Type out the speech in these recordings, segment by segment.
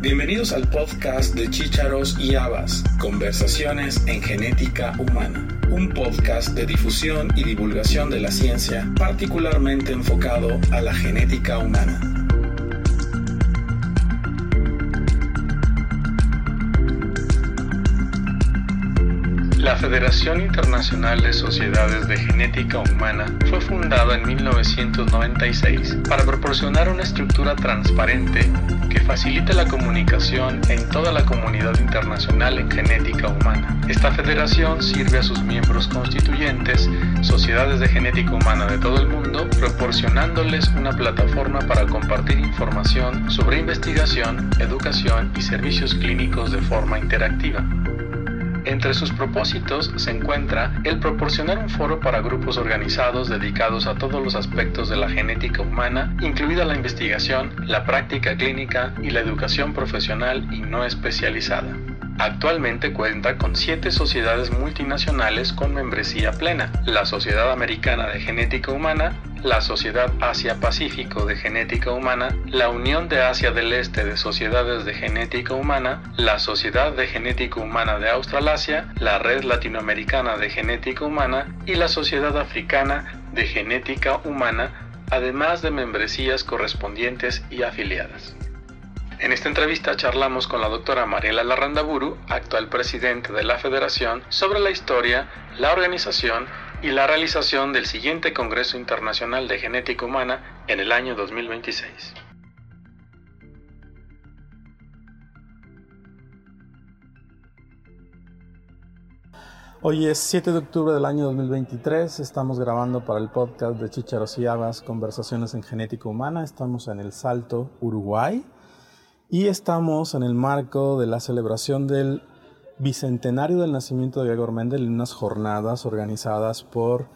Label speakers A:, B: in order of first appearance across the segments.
A: Bienvenidos al podcast de Chícharos y Habas, Conversaciones en Genética Humana, un podcast de difusión y divulgación de la ciencia particularmente enfocado a la genética humana. Federación Internacional de Sociedades de Genética Humana fue fundada en 1996 para proporcionar una estructura transparente que facilite la comunicación en toda la comunidad internacional en genética humana. Esta federación sirve a sus miembros constituyentes, sociedades de genética humana de todo el mundo, proporcionándoles una plataforma para compartir información sobre investigación, educación y servicios clínicos de forma interactiva. Entre sus propósitos se encuentra el proporcionar un foro para grupos organizados dedicados a todos los aspectos de la genética humana, incluida la investigación, la práctica clínica y la educación profesional y no especializada. Actualmente cuenta con siete sociedades multinacionales con membresía plena, la Sociedad Americana de Genética Humana, la Sociedad Asia-Pacífico de Genética Humana, la Unión de Asia del Este de Sociedades de Genética Humana, la Sociedad de Genética Humana de Australasia, la Red Latinoamericana de Genética Humana y la Sociedad Africana de Genética Humana, además de membresías correspondientes y afiliadas. En esta entrevista charlamos con la doctora Mariela Larrandaburu, actual presidente de la Federación, sobre la historia, la organización y la realización del siguiente Congreso Internacional de Genética Humana en el año 2026.
B: Hoy es 7 de octubre del año 2023, estamos grabando para el podcast de Chicharos y Habas, Conversaciones en Genética Humana, estamos en El Salto, Uruguay, y estamos en el marco de la celebración del bicentenario del nacimiento de Gregor Mendel en unas jornadas organizadas por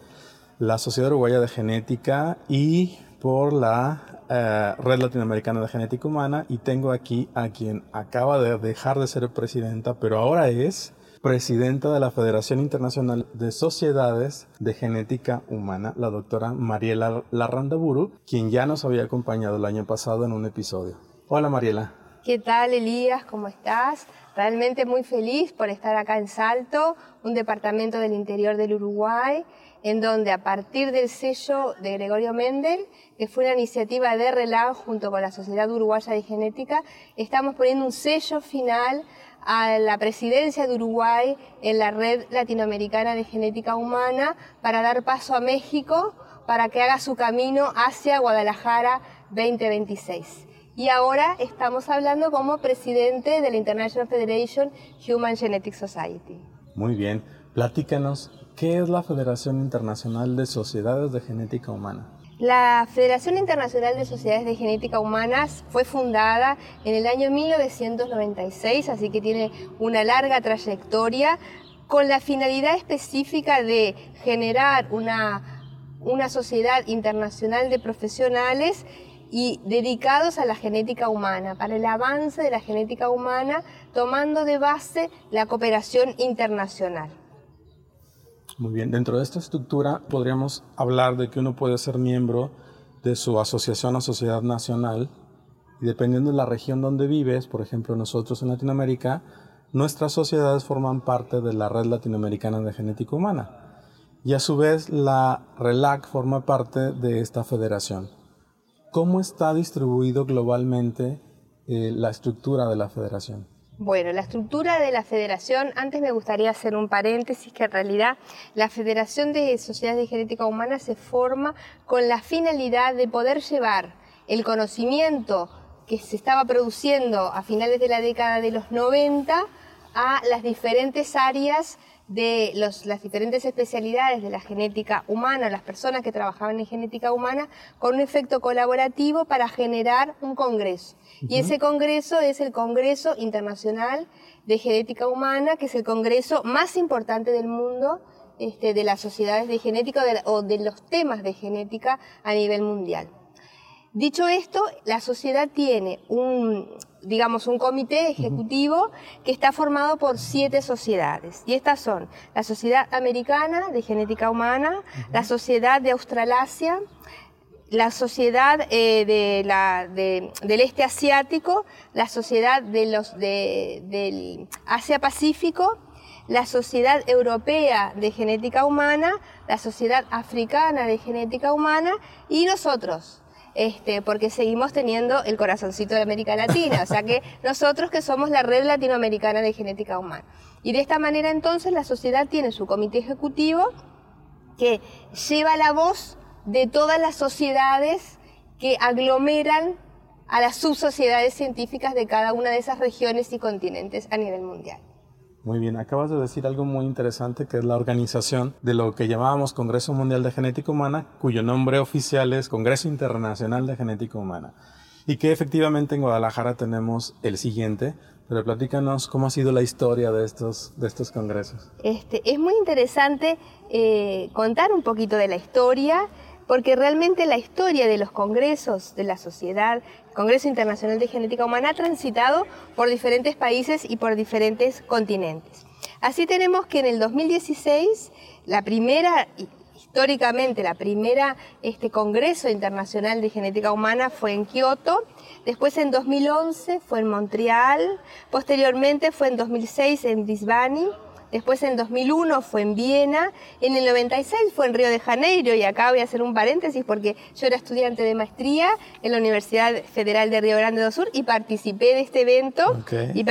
B: la Sociedad Uruguaya de Genética y por la eh, Red Latinoamericana de Genética Humana y tengo aquí a quien acaba de dejar de ser presidenta, pero ahora es presidenta de la Federación Internacional de Sociedades de Genética Humana, la doctora Mariela Larrandaburu, quien ya nos había acompañado el año pasado en un episodio. Hola Mariela.
C: ¿Qué tal, Elías? ¿Cómo estás? Realmente muy feliz por estar acá en Salto, un departamento del interior del Uruguay, en donde a partir del sello de Gregorio Mendel, que fue una iniciativa de RELAN junto con la Sociedad Uruguaya de Genética, estamos poniendo un sello final a la presidencia de Uruguay en la Red Latinoamericana de Genética Humana para dar paso a México para que haga su camino hacia Guadalajara 2026 y ahora estamos hablando como presidente de la International Federation Human Genetic Society.
B: Muy bien, platícanos, ¿qué es la Federación Internacional de Sociedades de Genética Humana?
C: La Federación Internacional de Sociedades de Genética Humanas fue fundada en el año 1996, así que tiene una larga trayectoria con la finalidad específica de generar una, una sociedad internacional de profesionales y dedicados a la genética humana, para el avance de la genética humana, tomando de base la cooperación internacional.
B: Muy bien, dentro de esta estructura podríamos hablar de que uno puede ser miembro de su asociación o sociedad nacional y dependiendo de la región donde vives, por ejemplo nosotros en Latinoamérica, nuestras sociedades forman parte de la Red Latinoamericana de Genética Humana y a su vez la RELAC forma parte de esta federación. ¿Cómo está distribuido globalmente eh, la estructura de la federación?
C: Bueno, la estructura de la federación, antes me gustaría hacer un paréntesis que en realidad la Federación de Sociedades de Genética Humana se forma con la finalidad de poder llevar el conocimiento que se estaba produciendo a finales de la década de los 90 a las diferentes áreas de las diferentes especialidades de la genética humana, las personas que trabajaban en genética humana, con un efecto colaborativo para generar un congreso. Y ese congreso es el Congreso Internacional de Genética Humana, que es el congreso más importante del mundo este, de las sociedades de genética o de los temas de genética a nivel mundial. Dicho esto, la sociedad tiene un, digamos, un comité ejecutivo que está formado por siete sociedades. Y estas son la Sociedad Americana de Genética Humana, la Sociedad de Australasia, la sociedad eh, de la, del este asiático, la sociedad de los, del Asia-Pacífico, la sociedad europea de genética humana, la sociedad africana de genética humana y nosotros. Este, porque seguimos teniendo el corazoncito de América Latina, o sea que nosotros que somos la red latinoamericana de genética humana. Y de esta manera entonces la sociedad tiene su comité ejecutivo que lleva la voz de todas las sociedades que aglomeran a las subsociedades científicas de cada una de esas regiones y continentes a nivel mundial.
B: Muy bien, acabas de decir algo muy interesante que es la organización de lo que llamábamos Congreso Mundial de Genética Humana, cuyo nombre oficial es Congreso Internacional de Genética Humana. Y que efectivamente en Guadalajara tenemos el siguiente, pero platícanos cómo ha sido la historia de estos, de estos congresos.
C: Este, es muy interesante eh, contar un poquito de la historia porque realmente la historia de los congresos de la sociedad, Congreso Internacional de Genética Humana, ha transitado por diferentes países y por diferentes continentes. Así tenemos que en el 2016, la primera, históricamente, la primera este, Congreso Internacional de Genética Humana fue en Kioto, después en 2011 fue en Montreal, posteriormente fue en 2006 en Brisbane, después en 2001 fue en Viena, en el 96 fue en Río de Janeiro, y acá voy a hacer un paréntesis porque yo era estudiante de maestría en la Universidad Federal de Río Grande do Sur y participé de este evento y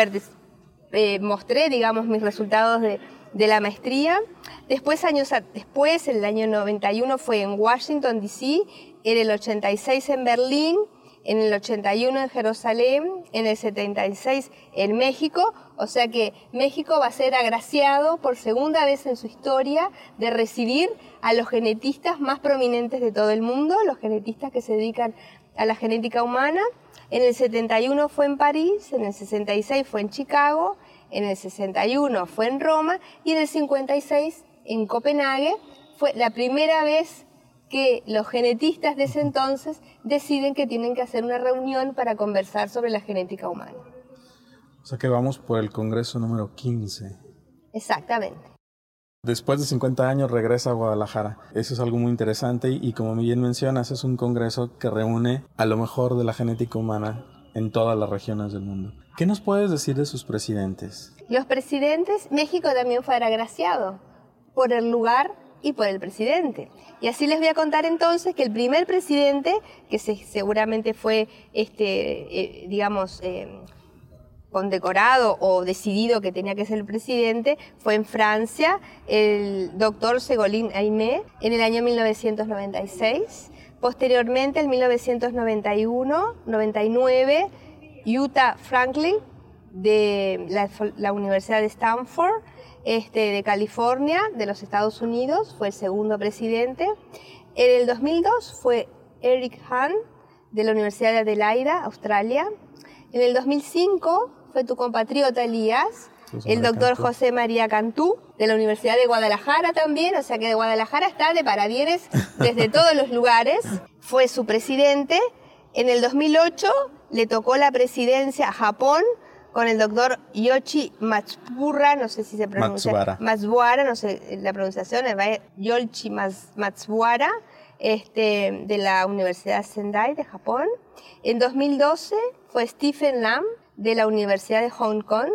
C: eh, mostré, digamos, mis resultados de, de la maestría. Después, años después, en el año 91 fue en Washington, D.C., en el 86 en Berlín, en el 81 en Jerusalén, en el 76 en México, o sea que México va a ser agraciado por segunda vez en su historia de recibir a los genetistas más prominentes de todo el mundo, los genetistas que se dedican a la genética humana. En el 71 fue en París, en el 66 fue en Chicago, en el 61 fue en Roma y en el 56 en Copenhague. Fue la primera vez que los genetistas de ese entonces deciden que tienen que hacer una reunión para conversar sobre la genética humana.
B: O sea que vamos por el Congreso número 15.
C: Exactamente.
B: Después de 50 años regresa a Guadalajara. Eso es algo muy interesante y como bien mencionas, es un congreso que reúne a lo mejor de la genética humana en todas las regiones del mundo. ¿Qué nos puedes decir de sus presidentes?
C: Los presidentes, México también fue agraciado por el lugar y por el presidente. Y así les voy a contar entonces que el primer presidente, que seguramente fue, este, eh, digamos, eh, condecorado o decidido que tenía que ser el presidente, fue en Francia, el doctor Segolín Aimé, en el año 1996. Posteriormente, en 1991-99, Utah Franklin, de la Universidad de Stanford, este, de California, de los Estados Unidos, fue el segundo presidente. En el 2002 fue Eric Hahn, de la Universidad de Adelaida, Australia. En el 2005 fue tu compatriota Elías, el doctor José María Cantú, de la Universidad de Guadalajara también, o sea que de Guadalajara está de paradieres desde todos los lugares. Fue su presidente. En el 2008 le tocó la presidencia a Japón con el doctor Yoshi Matsuura, no sé si se pronuncia.
B: Matsuara.
C: Matsuara, no sé la pronunciación, Yoshi Matsuara, este, de la Universidad Sendai de Japón. En 2012 fue Stephen Lam, de la Universidad de Hong Kong.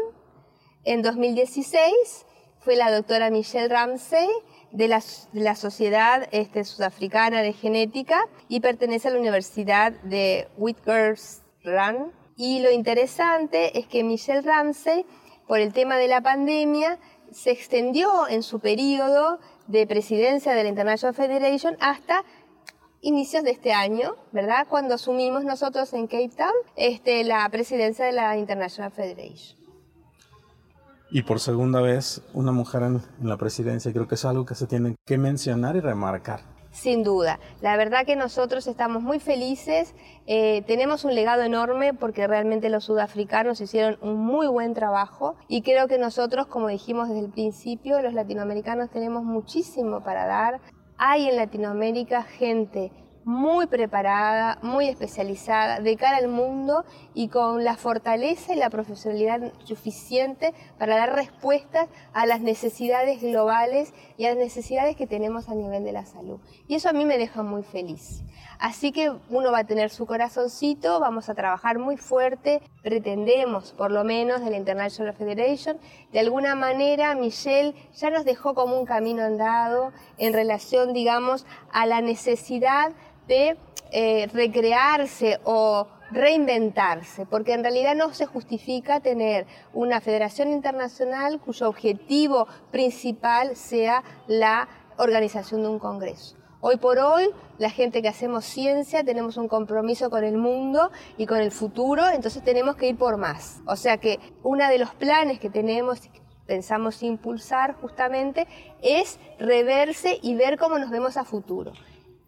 C: En 2016 fue la doctora Michelle Ramsey, de la, de la, Sociedad este, Sudafricana de Genética y pertenece a la Universidad de Witwatersrand y lo interesante es que Michelle Ramsey, por el tema de la pandemia, se extendió en su periodo de presidencia de la International Federation hasta inicios de este año, ¿verdad? Cuando asumimos nosotros en Cape Town este, la presidencia de la International Federation.
B: Y por segunda vez, una mujer en, en la presidencia, creo que es algo que se tiene que mencionar y remarcar.
C: Sin duda. La verdad que nosotros estamos muy felices, eh, tenemos un legado enorme porque realmente los sudafricanos hicieron un muy buen trabajo y creo que nosotros, como dijimos desde el principio, los latinoamericanos tenemos muchísimo para dar. Hay en Latinoamérica gente muy preparada, muy especializada de cara al mundo y con la fortaleza y la profesionalidad suficiente para dar respuestas a las necesidades globales y a las necesidades que tenemos a nivel de la salud. Y eso a mí me deja muy feliz. Así que uno va a tener su corazoncito, vamos a trabajar muy fuerte, pretendemos por lo menos de la International Federation. De alguna manera Michelle ya nos dejó como un camino andado en relación, digamos, a la necesidad de eh, recrearse o reinventarse, porque en realidad no se justifica tener una federación internacional cuyo objetivo principal sea la organización de un congreso. Hoy por hoy, la gente que hacemos ciencia tenemos un compromiso con el mundo y con el futuro, entonces tenemos que ir por más. O sea que uno de los planes que tenemos y pensamos impulsar justamente es reverse y ver cómo nos vemos a futuro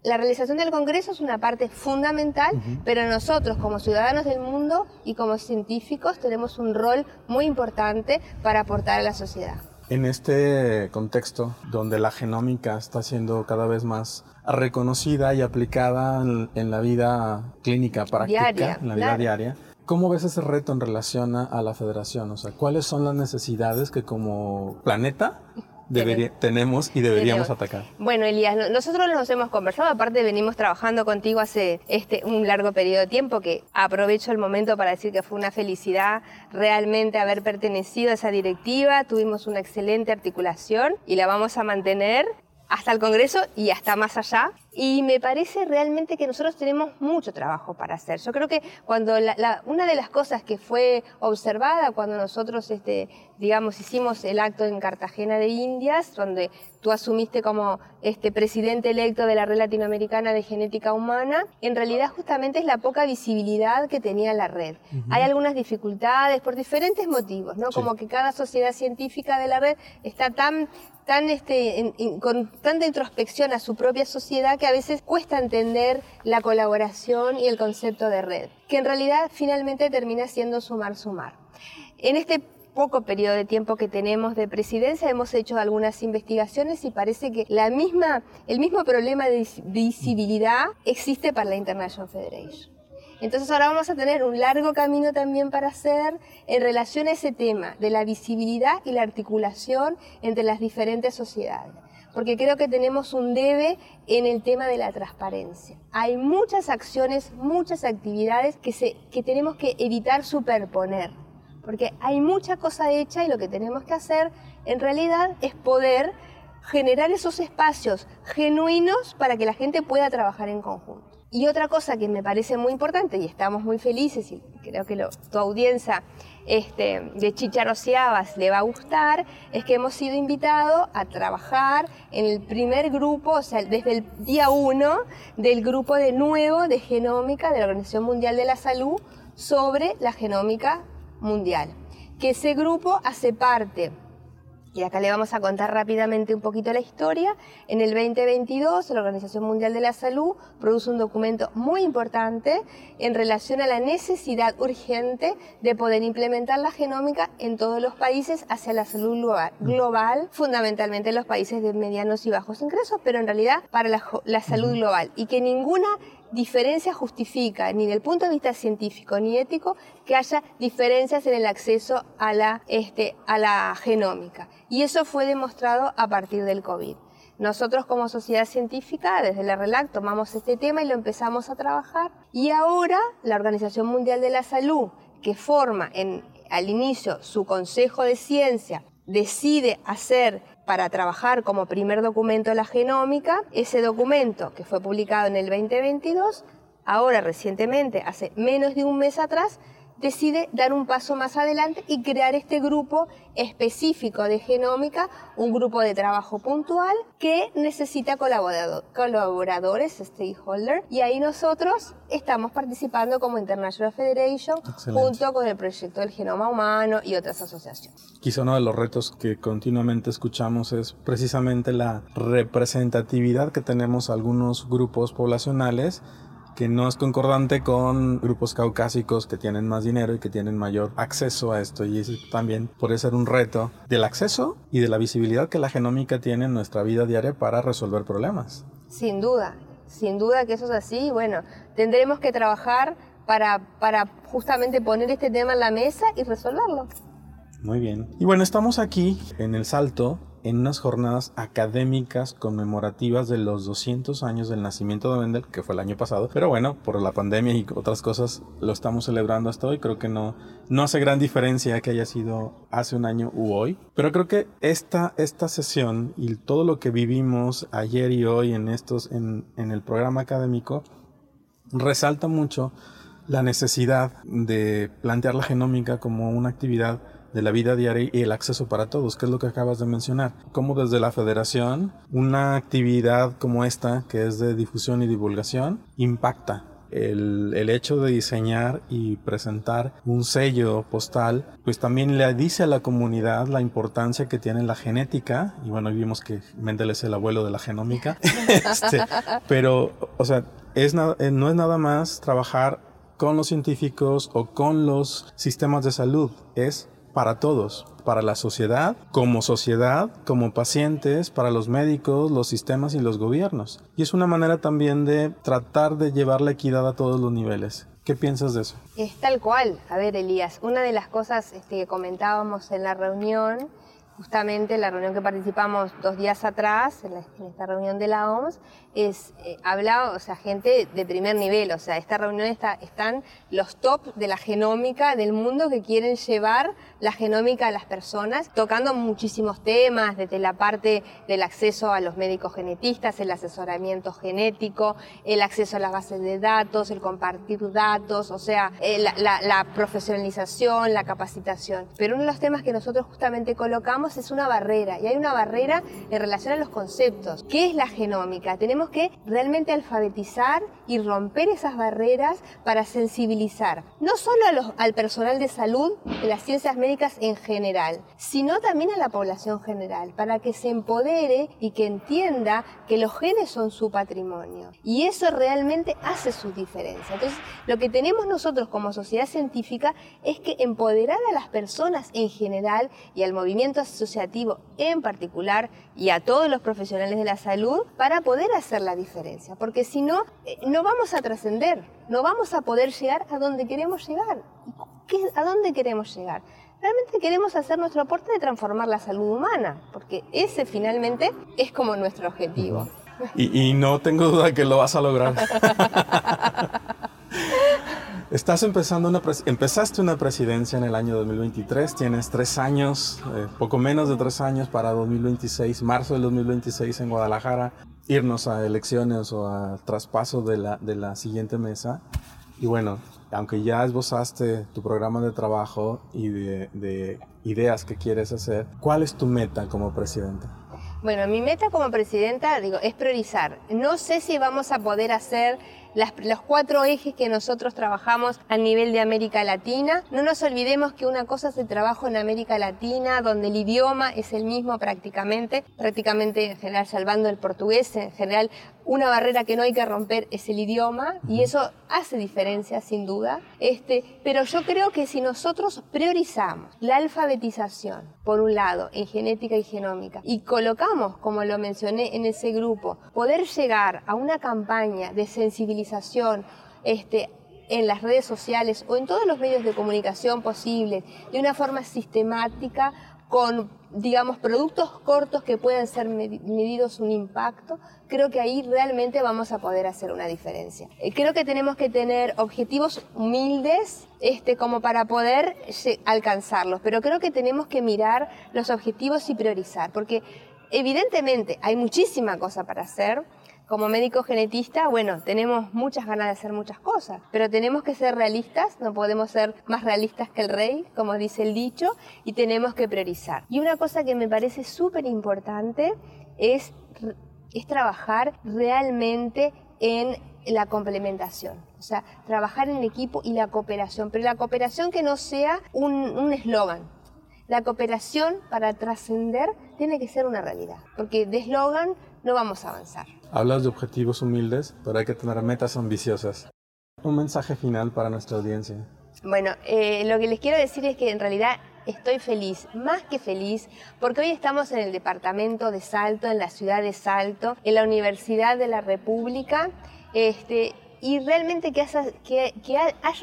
C: la realización del Congreso es una parte fundamental, pero nosotros como ciudadanos del mundo y como científicos tenemos un rol muy importante para aportar a la sociedad.
B: En este contexto donde la genómica está siendo cada vez más reconocida y aplicada en, la vida clínica práctica, en la vida diaria, ¿Cómo ves ese reto en relación a, la federación? O sea, ¿cuáles son las necesidades que como planeta tenemos y deberíamos atacar.
C: Bueno, Elías, nosotros nos hemos conversado, aparte venimos trabajando contigo hace este, un largo periodo de tiempo, que aprovecho el momento para decir que fue una felicidad realmente haber pertenecido a esa directiva, tuvimos una excelente articulación y la vamos a mantener hasta el Congreso y hasta más allá. Y me parece realmente que nosotros tenemos mucho trabajo para hacer. Yo creo que cuando una de las cosas que fue observada cuando nosotros, este, digamos, hicimos el acto en Cartagena de Indias, donde tú asumiste como este presidente electo de la red latinoamericana de genética humana, en realidad justamente es la poca visibilidad que tenía la red. Hay algunas dificultades por diferentes motivos, ¿no? Como que cada sociedad científica de la red está tan tan este, con tanta introspección a su propia sociedad que a veces cuesta entender la colaboración y el concepto de red, que en realidad finalmente termina siendo sumar-sumar. En este poco periodo de tiempo que tenemos de presidencia hemos hecho algunas investigaciones y parece que la misma, el mismo problema de visibilidad existe para la International Federation. Entonces ahora vamos a tener un largo camino también para hacer en relación a ese tema de la visibilidad y la articulación entre las diferentes sociedades. Porque creo que tenemos un debe en el tema de la transparencia. Hay muchas acciones, muchas actividades que, se, que tenemos que evitar superponer. Porque hay mucha cosa hecha y lo que tenemos que hacer en realidad es poder generar esos espacios genuinos para que la gente pueda trabajar en conjunto. Y otra cosa que me parece muy importante, y estamos muy felices, y creo que tu audiencia este, de Chicharociabas le va a gustar, es que hemos sido invitados a trabajar en el primer grupo, o sea, desde el día uno del grupo de nuevo de genómica de la Organización Mundial de la Salud sobre la genómica mundial. Que ese grupo hace parte y acá le vamos a contar rápidamente un poquito la historia. En el 2022, la Organización Mundial de la Salud produce un documento muy importante en relación a la necesidad urgente de poder implementar la genómica en todos los países hacia la salud global, fundamentalmente en los países de medianos y bajos ingresos, pero en realidad para la, la salud global. Y que ninguna diferencia justifica, ni del punto de vista científico ni ético, que haya diferencias en el acceso a la, este, a la genómica. Y eso fue demostrado a partir del COVID. Nosotros como sociedad científica, desde la RELAC, tomamos este tema y lo empezamos a trabajar. Y ahora la Organización Mundial de la Salud, que forma al inicio su Consejo de Ciencia, decide hacer para trabajar como primer documento la genómica. Ese documento, que fue publicado en el 2022, ahora recientemente, hace menos de un mes atrás, decide dar un paso más adelante y crear este grupo específico de genómica, un grupo de trabajo puntual que necesita colaboradores, stakeholders, y ahí nosotros estamos participando como International Federation junto con el proyecto del genoma humano y otras asociaciones.
B: Quizá uno de los retos que continuamente escuchamos es precisamente la representatividad que tenemos algunos grupos poblacionales que no es concordante con grupos caucásicos que tienen más dinero y que tienen mayor acceso a esto. Y eso también puede ser un reto del acceso y de la visibilidad que la genómica tiene en nuestra vida diaria para resolver problemas.
C: Sin duda. sin duda que eso es así. Bueno, tendremos que trabajar para, para justamente poner este tema en la mesa y resolverlo.
B: Muy bien. Y bueno, estamos aquí en el Salto en unas jornadas académicas conmemorativas de los 200 años del nacimiento de Mendel, que fue el año pasado. Pero bueno, por la pandemia y otras cosas lo estamos celebrando hasta hoy. Creo que no, no hace gran diferencia que haya sido hace un año u hoy. Pero creo que esta, esta sesión y todo lo que vivimos ayer y hoy en, estos, en, en el programa académico resalta mucho la necesidad de plantear la genómica como una actividad de la vida diaria y el acceso para todos, que es lo que acabas de mencionar. Como desde la federación, una actividad como esta, que es de difusión y divulgación, impacta el, el, hecho de diseñar y presentar un sello postal, pues también le dice a la comunidad la importancia que tiene la genética, y bueno, vimos que Mendel es el abuelo de la genómica, este, pero, o sea, es eh, no es nada más trabajar con los científicos o con los sistemas de salud, es para todos, para la sociedad, como sociedad, como pacientes, para los médicos, los sistemas y los gobiernos. Y es una manera también de tratar de llevar la equidad a todos los niveles. ¿Qué piensas de eso?
C: Es tal cual. A ver, Elías, una de las cosas este, que comentábamos en la reunión justamente en la reunión que participamos dos días atrás, en, esta reunión de la OMS, es, eh, habla, o sea, gente de primer nivel, o sea, esta reunión está, están los top de la genómica del mundo que quieren llevar la genómica a las personas, tocando muchísimos temas, desde la parte del acceso a los médicos genetistas, el asesoramiento genético, el acceso a las bases de datos, el compartir datos, o sea, eh, la, la profesionalización, la capacitación. Pero uno de los temas que nosotros justamente colocamos es una barrera y hay una barrera en relación a los conceptos. ¿Qué es la genómica? Tenemos que realmente alfabetizar y romper esas barreras para sensibilizar no solo al personal de salud de las ciencias médicas en general, sino también a la población general, para que se empodere y que entienda que los genes son su patrimonio. Y eso realmente hace su diferencia. Entonces, lo que tenemos nosotros como sociedad científica es que empoderar a las personas en general y al movimiento asociativo en particular y a todos los profesionales de la salud para poder hacer la diferencia, porque si no, eh, no vamos a trascender, no vamos a poder llegar a donde queremos llegar. ¿A dónde queremos llegar? Realmente queremos hacer nuestro aporte de transformar la salud humana, porque ese finalmente es como nuestro objetivo.
B: Y, y no tengo duda que lo vas a lograr. Estás empezando una empezaste una presidencia en el año 2023, tienes tres años, eh, poco menos de tres años para 2026, marzo del 2026 en Guadalajara, irnos a elecciones o a traspaso de la, de la siguiente mesa. Y bueno, aunque ya esbozaste tu programa de trabajo y de, de ideas que quieres hacer, ¿cuál es tu meta como presidenta?
C: Bueno, mi meta como presidenta, digo, es priorizar. No sé si vamos a poder hacer los cuatro ejes que nosotros trabajamos a nivel de América Latina. No nos olvidemos que una cosa es el trabajo en América Latina, donde el idioma es el mismo prácticamente, prácticamente en general salvando el portugués, en general una barrera que no hay que romper es el idioma y eso hace diferencia sin duda. Este, pero yo creo que si nosotros priorizamos la alfabetización, por un lado, en genética y genómica, y colocamos, como lo mencioné en ese grupo, poder llegar a una campaña de sensibilización este, en las redes sociales o en todos los medios de comunicación posibles, de una forma sistemática, con, digamos, productos cortos que puedan ser medidos un impacto, creo que ahí realmente vamos a poder hacer una diferencia. Eh, creo que tenemos que tener objetivos humildes este, como para poder alcanzarlos, pero creo que tenemos que mirar los objetivos y priorizar, porque evidentemente hay muchísima cosa para hacer, como médico genetista, bueno, tenemos muchas ganas de hacer muchas cosas, pero tenemos que ser realistas, no podemos ser más realistas que el rey, como dice el dicho, y tenemos que priorizar. Y una cosa que me parece súper importante es, es trabajar realmente en la complementación, o sea, trabajar en equipo y la cooperación, pero la cooperación que no sea un eslogan, la cooperación para trascender tiene que ser una realidad, porque de eslogan no vamos a avanzar.
B: Hablas de objetivos humildes, pero hay que tener metas ambiciosas. Un mensaje final para nuestra audiencia.
C: Bueno, eh, lo que les quiero decir es que en realidad estoy feliz, más que feliz, porque hoy estamos en el departamento de Salto, en la ciudad de Salto, en la Universidad de la República, este, y realmente que haya, que,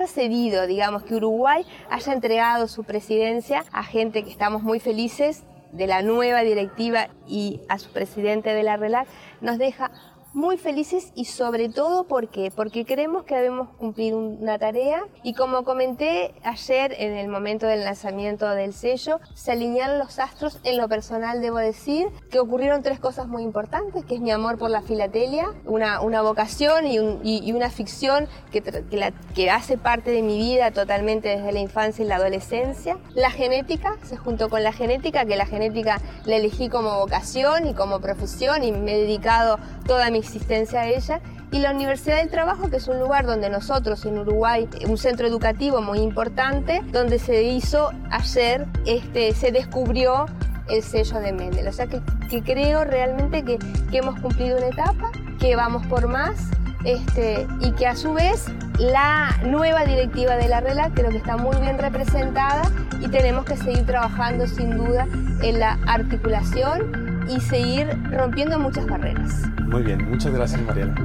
C: cedido, digamos, que Uruguay haya entregado su presidencia a gente que estamos muy felices de la nueva directiva y a su presidente de la RELAC, nos deja muy felices y sobre todo porque porque creemos que debemos cumplir una tarea y como comenté ayer en el momento del lanzamiento del sello se alinearon los astros. En lo personal debo decir que ocurrieron tres cosas muy importantes que es mi amor por la filatelia una, una vocación y, y, una ficción que, que, la, que hace parte de mi vida totalmente desde la infancia y la adolescencia. La genética se juntó con la genética que la genética la elegí como vocación y como profesión y me he dedicado toda mi existencia a ella y la Universidad del Trabajo, que es un lugar donde nosotros en Uruguay, un centro educativo muy importante, donde se hizo ayer, este, se descubrió el sello de Mendel. O sea que, creo realmente que, que, hemos cumplido una etapa, que vamos por más este, y que a su vez la nueva directiva de la RELA creo que está muy bien representada y tenemos que seguir trabajando sin duda en la articulación y seguir rompiendo muchas barreras.
D: Muy bien, muchas gracias Mariela.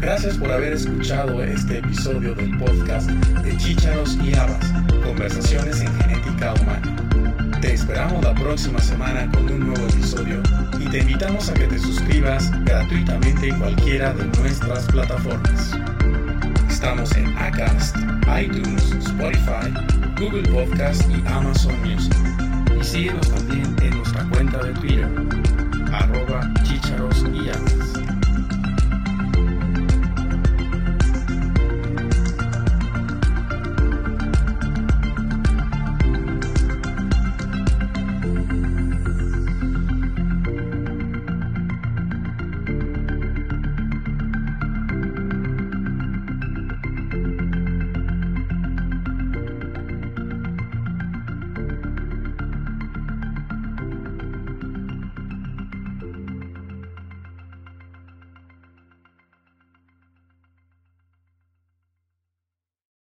B: Gracias por haber escuchado este episodio del podcast de Chícharos y Habas, Conversaciones en Genética Humana. Te esperamos la próxima semana con un nuevo episodio y te invitamos a que te suscribas gratuitamente en cualquiera de nuestras plataformas. Estamos en Acast, iTunes, Spotify, Google Podcast y Amazon Music. Y síguenos también en nuestra cuenta de Twitter,